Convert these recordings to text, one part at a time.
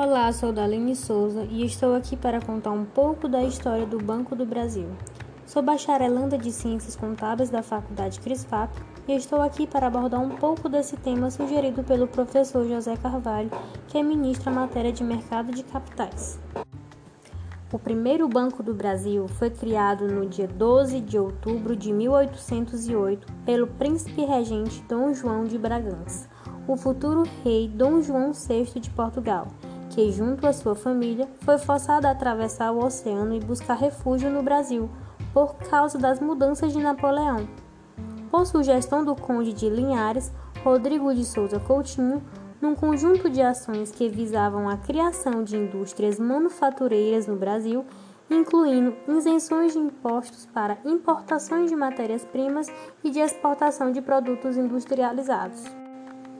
Olá, sou Daline Souza e estou aqui para contar um pouco da história do Banco do Brasil. Sou bacharelanda de Ciências Contábeis da Faculdade CRISFAP e estou aqui para abordar um pouco desse tema sugerido pelo professor José Carvalho, que é ministro a matéria de mercado de capitais. O primeiro Banco do Brasil foi criado no dia 12 de outubro de 1808 pelo príncipe regente Dom João de Bragança, o futuro rei Dom João VI de Portugal, que, junto à sua família, foi forçado a atravessar o oceano e buscar refúgio no Brasil por causa das mudanças de Napoleão. Por sugestão do conde de Linhares, Rodrigo de Souza Coutinho, num conjunto de ações que visavam a criação de indústrias manufatureiras no Brasil, incluindo isenções de impostos para importações de matérias-primas e de exportação de produtos industrializados.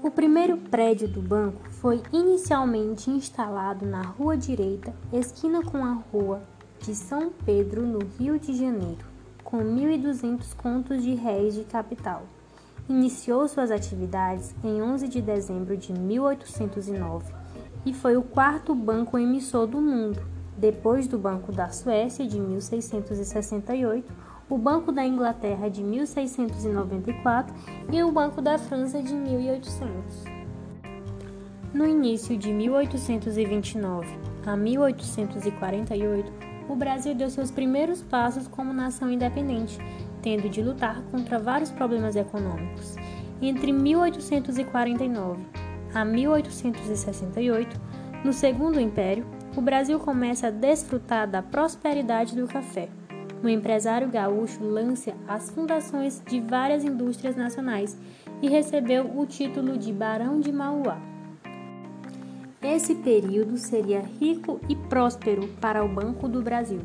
O primeiro prédio do banco foi inicialmente instalado na Rua Direita, esquina com a Rua de São Pedro, no Rio de Janeiro, com 1.200 contos de réis de capital. Iniciou suas atividades em 11 de dezembro de 1809 e foi o quarto banco emissor do mundo, depois do Banco da Suécia de 1668, o Banco da Inglaterra de 1694 e o Banco da França de 1800. No início de 1829 a 1848, o Brasil deu seus primeiros passos como nação independente tendo de lutar contra vários problemas econômicos. Entre 1849 a 1868, no Segundo Império, o Brasil começa a desfrutar da prosperidade do café. O empresário gaúcho lança as fundações de várias indústrias nacionais e recebeu o título de Barão de Mauá. Esse período seria rico e próspero para o Banco do Brasil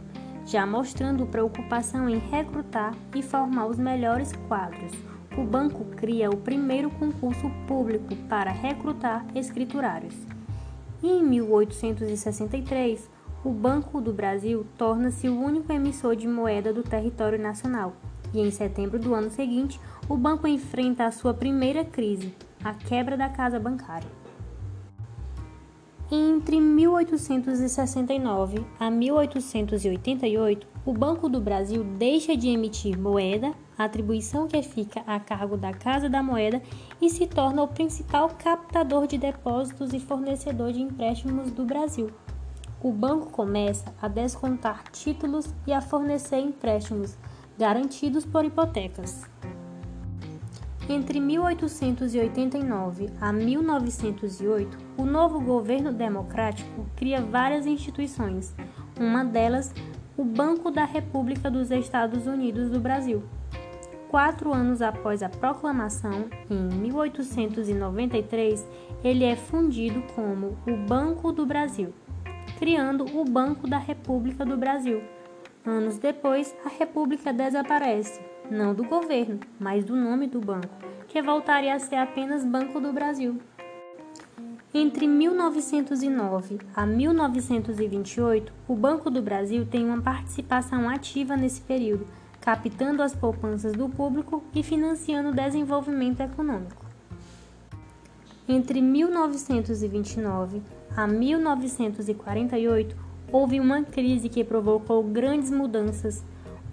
já mostrando preocupação em recrutar e formar os melhores quadros. O banco cria o primeiro concurso público para recrutar escriturários. E em 1863, o Banco do Brasil torna-se o único emissor de moeda do território nacional. E em setembro do ano seguinte, o banco enfrenta a sua primeira crise, a quebra da casa bancária. Entre 1869 a 1888, o Banco do Brasil deixa de emitir moeda, atribuição que fica a cargo da Casa da Moeda, e se torna o principal captador de depósitos e fornecedor de empréstimos do Brasil. O banco começa a descontar títulos e a fornecer empréstimos garantidos por hipotecas. Entre 1889 a 1908, o novo governo democrático cria várias instituições, uma delas, o Banco da República dos Estados Unidos do Brasil. Quatro anos após a proclamação, em 1893, ele é fundido como o Banco do Brasil, criando o Banco da República do Brasil. Anos depois, a República desaparece não do governo, mas do nome do banco, que voltaria a ser apenas Banco do Brasil. Entre 1909 a 1928, o Banco do Brasil tem uma participação ativa nesse período, captando as poupanças do público e financiando o desenvolvimento econômico. Entre 1929 a 1948, houve uma crise que provocou grandes mudanças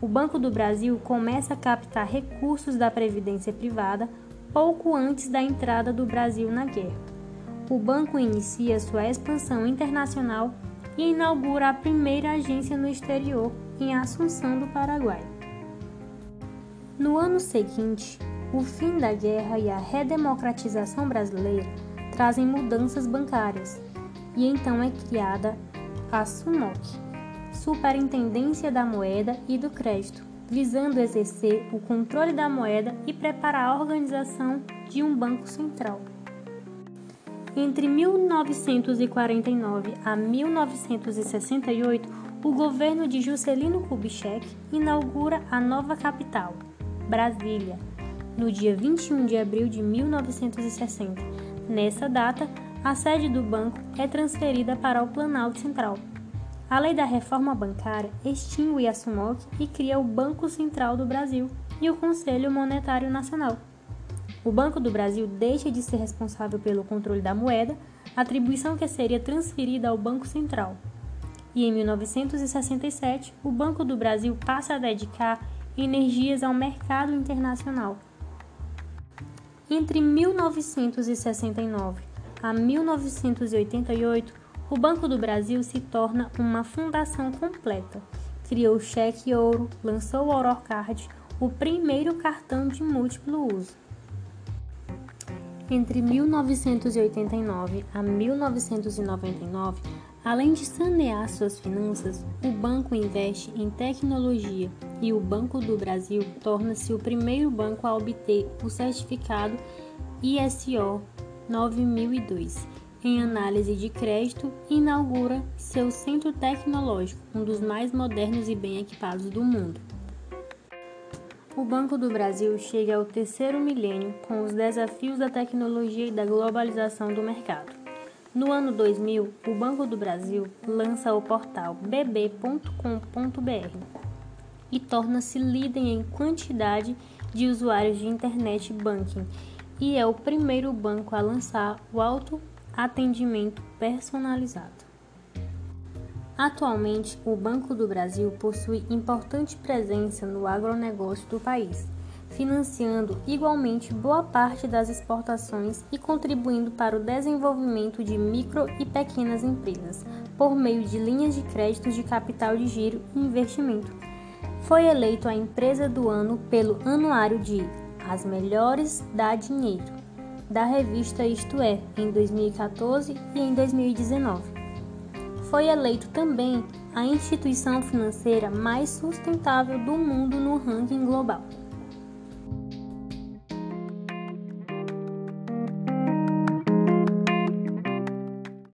o Banco do Brasil começa a captar recursos da previdência privada pouco antes da entrada do Brasil na guerra. O banco inicia sua expansão internacional e inaugura a primeira agência no exterior, em Assunção do Paraguai. No ano seguinte, o fim da guerra e a redemocratização brasileira trazem mudanças bancárias, e então é criada a SUMOC, Superintendência da Moeda e do Crédito, visando exercer o controle da moeda e preparar a organização de um banco central. Entre 1949 a 1968, o governo de Juscelino Kubitschek inaugura a nova capital, Brasília, no dia 21 de abril de 1960. Nessa data, a sede do banco é transferida para o Planalto Central. A lei da reforma bancária extingue a SUMOC e cria o Banco Central do Brasil e o Conselho Monetário Nacional. o Banco do Brasil deixa de ser responsável pelo controle da moeda, atribuição que seria transferida ao Banco Central. E em 1967, o Banco do Brasil passa a dedicar energias ao mercado internacional. Entre 1969 a 1988, o Banco do Brasil se torna uma fundação completa. Criou o cheque ouro, lançou o Orocard, o primeiro cartão de múltiplo uso. Entre 1989 a 1999, além de sanear suas finanças, o banco investe em tecnologia e o Banco do Brasil torna-se o primeiro banco a obter o certificado ISO 9002 em análise de crédito e inaugura seu centro tecnológico, um dos mais modernos e bem equipados do mundo. O Banco do Brasil chega ao terceiro milênio com os desafios da tecnologia e da globalização do mercado. No ano 2000, o Banco do Brasil lança o portal bb.com.br e torna-se líder em quantidade de usuários de internet banking e é o primeiro banco a lançar o auto atendimento personalizado. Atualmente, o Banco do Brasil possui importante presença no agronegócio do país, financiando igualmente boa parte das exportações e contribuindo para o desenvolvimento de micro e pequenas empresas, por meio de linhas de crédito de capital de giro e investimento. Foi eleito a empresa do ano pelo Anuário de As Melhores da Dinheiro da revista Isto É, em 2014 e em 2019. Foi eleito também a instituição financeira mais sustentável do mundo no ranking global.